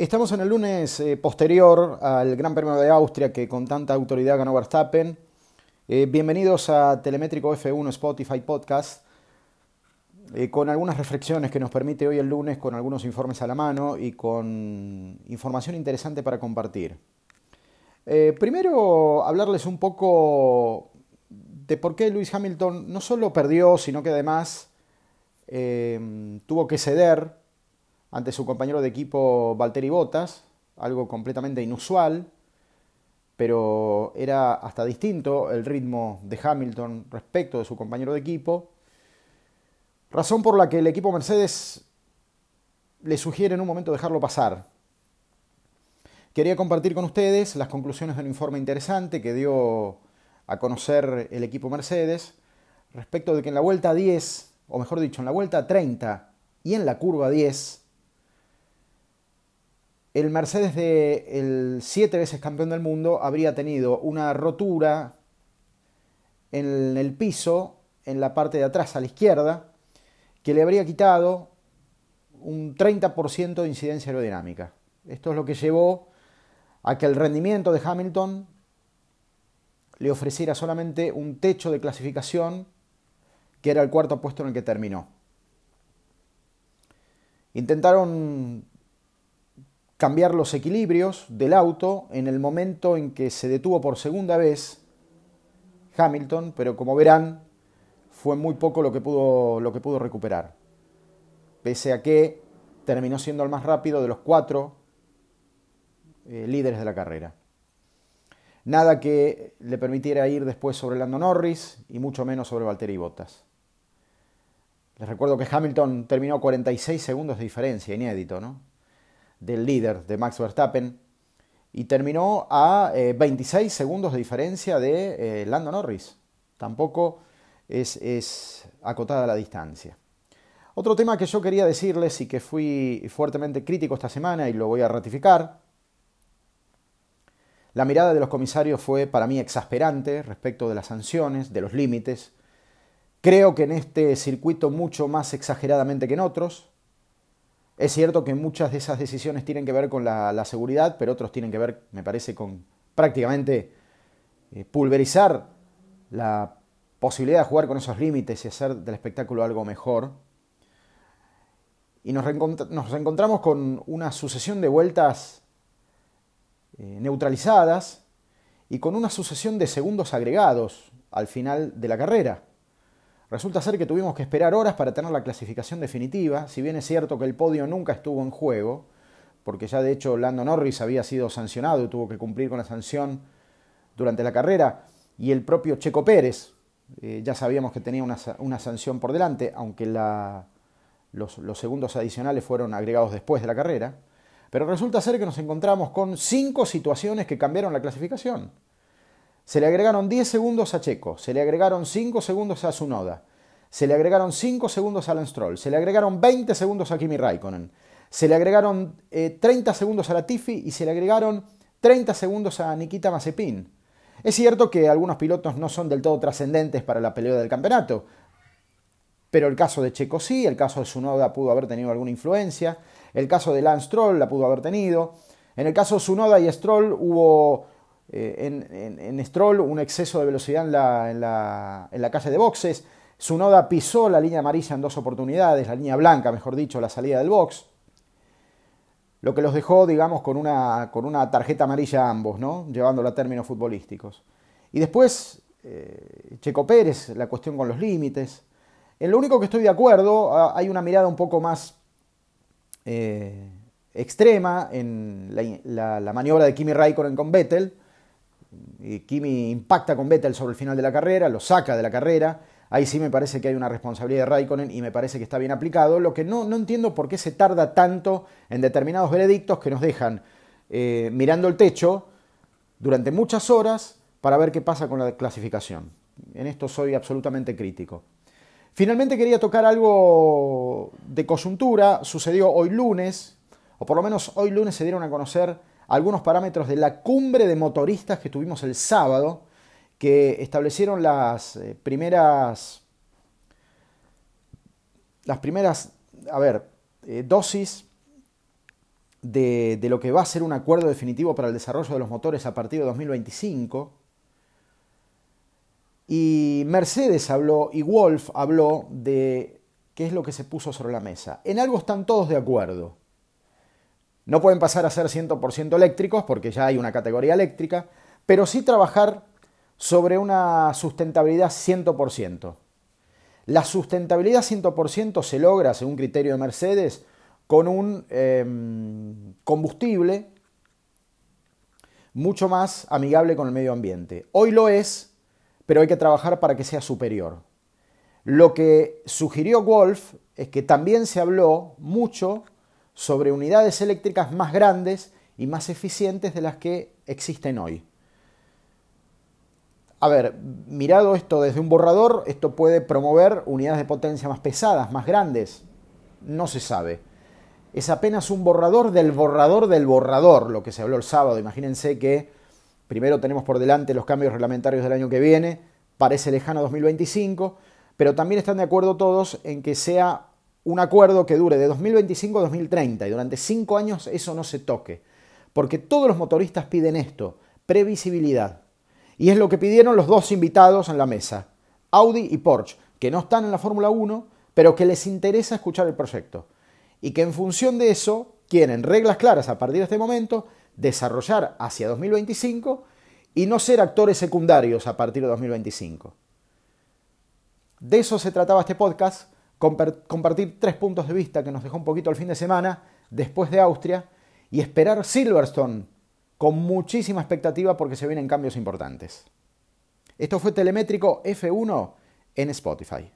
Estamos en el lunes eh, posterior al Gran Premio de Austria que con tanta autoridad ganó Verstappen. Eh, bienvenidos a Telemétrico F1 Spotify Podcast, eh, con algunas reflexiones que nos permite hoy el lunes, con algunos informes a la mano y con información interesante para compartir. primero, hablarles un poco de por qué Lewis Hamilton no solo perdió, sino que además tuvo que ceder ante su compañero de equipo Valtteri Bottas, algo completamente inusual, pero era hasta distinto el ritmo de Hamilton respecto de su compañero de equipo, razón por la que el equipo Mercedes le sugiere en un momento dejarlo pasar. Quería compartir con ustedes las conclusiones de un informe interesante que dio a conocer el equipo Mercedes respecto de que en la vuelta 10, o mejor dicho, en la vuelta 30 y en la curva 10, el Mercedes de el siete veces campeón del mundo habría tenido una rotura en el piso, en la parte de atrás a la izquierda, que le habría quitado un 30% de incidencia aerodinámica. Esto es lo que llevó a que el rendimiento de Hamilton le ofreciera solamente un techo de clasificación que era el cuarto puesto en el que terminó. Intentaron cambiar los equilibrios del auto en el momento en que se detuvo por segunda vez Hamilton, pero como verán, fue muy poco lo que pudo, lo que pudo recuperar. Pese a que terminó siendo el más rápido de los cuatro eh, líderes de la carrera. Nada que le permitiera ir después sobre Lando Norris y mucho menos sobre Valtteri Bottas. Les recuerdo que Hamilton terminó 46 segundos de diferencia, inédito, ¿no? Del líder de Max Verstappen y terminó a 26 eh, segundos de diferencia de eh, Lando Norris. Tampoco es, es acotada la distancia. Otro tema que yo quería decirles y que fui fuertemente crítico esta semana y lo voy a ratificar, la mirada de los comisarios fue para mí exasperante respecto de las sanciones, de los límites. Creo que en este circuito mucho más exageradamente que en otros. Es cierto que muchas de esas decisiones tienen que ver con la, seguridad, pero otros tienen que ver, me parece, con prácticamente eh, pulverizar la posibilidad de jugar con esos límites y hacer del espectáculo algo mejor. Y nos, encontramos con una sucesión de vueltas eh, neutralizadas y con una sucesión de segundos agregados al final de la carrera. Resulta ser que tuvimos que esperar horas para tener la clasificación definitiva, si bien es cierto que el podio nunca estuvo en juego, porque ya de hecho Lando Norris había sido sancionado y tuvo que cumplir con la sanción durante la carrera, y el propio Checo Pérez, eh, ya sabíamos que tenía una, sanción por delante, aunque los, los segundos adicionales fueron agregados después de la carrera, pero resulta ser que nos encontramos con cinco situaciones que cambiaron la clasificación. Se le agregaron 10 segundos a Checo, se le agregaron 5 segundos a Sunoda, se le agregaron 5 segundos a Alan Stroll, se le agregaron 20 segundos a Kimi Raikkonen, se le agregaron 30 eh, segundos a Latifi y se le agregaron 30 segundos a Nikita Mazepin. Es cierto que algunos pilotos no son del todo trascendentes para la pelea del campeonato, pero el caso de Checo sí, el caso de Sunoda pudo haber tenido alguna influencia, el caso de Lance Stroll la pudo haber tenido, en el caso de Sunoda y Stroll hubo eh, en, Stroll un exceso de velocidad en la, en, la, calle de boxes. Sunoda pisó la línea amarilla en dos oportunidades, la línea blanca, mejor dicho, la salida del box. Lo que los dejó, digamos, con una, con una tarjeta amarilla a ambos, ¿no? Llevándolo a términos futbolísticos. Y después, eh, Checo Pérez, la cuestión con los límites. En lo único que estoy de acuerdo, ah, hay una mirada un poco más eh, extrema en la, la, maniobra de Kimi Raikkonen con Vettel, Kimi impacta con Vettel sobre el final de la carrera, lo saca de la carrera. Ahí sí me parece que hay una responsabilidad de Raikkonen y me parece que está bien aplicado. Lo que no, no entiendo por qué se tarda tanto en determinados veredictos que nos dejan eh, mirando el techo durante muchas horas para ver qué pasa con la clasificación. En esto soy absolutamente crítico. Finalmente quería tocar algo de coyuntura. Sucedió hoy lunes, o por lo menos hoy lunes se dieron a conocer algunos parámetros de la cumbre de motoristas que tuvimos el sábado, que establecieron las eh, primeras, las primeras, a ver, eh, dosis de, de, lo que va a ser un acuerdo definitivo para el desarrollo de los motores a partir de 2025. Y Mercedes habló y Wolf habló de qué es lo que se puso sobre la mesa. En algo están todos de acuerdo. No pueden pasar a ser 100% eléctricos porque ya hay una categoría eléctrica, pero sí trabajar sobre una sustentabilidad 100%. La sustentabilidad 100% se logra, según criterio de Mercedes, con un em, combustible mucho más amigable con el medio ambiente. Hoy lo es, pero hay que trabajar para que sea superior. Lo que sugirió Wolf es que también se habló mucho sobre unidades eléctricas más grandes y más eficientes de las que existen hoy. A ver, mirado esto desde un borrador, esto puede promover unidades de potencia más pesadas, más grandes. No se sabe. Es apenas un borrador del borrador del borrador, lo que se habló el sábado. Imagínense que primero tenemos por delante los cambios reglamentarios del año que viene, parece lejano 2025, pero también están de acuerdo todos en que sea un acuerdo que dure de 2025 a 2030 y durante cinco años eso no se toque. Porque todos los motoristas piden esto, previsibilidad. Y es lo que pidieron los dos invitados en la mesa, Audi y Porsche, que no están en la Fórmula 1, pero que les interesa escuchar el proyecto. Y que en función de eso quieren reglas claras a partir de este momento, desarrollar hacia 2025 y no ser actores secundarios a partir de 2025. De eso se trataba este podcast, compartir tres puntos de vista que nos dejó un poquito el fin de semana después de Austria y esperar Silverstone con muchísima expectativa porque se vienen cambios importantes. Esto fue Telemétrico F1 en Spotify.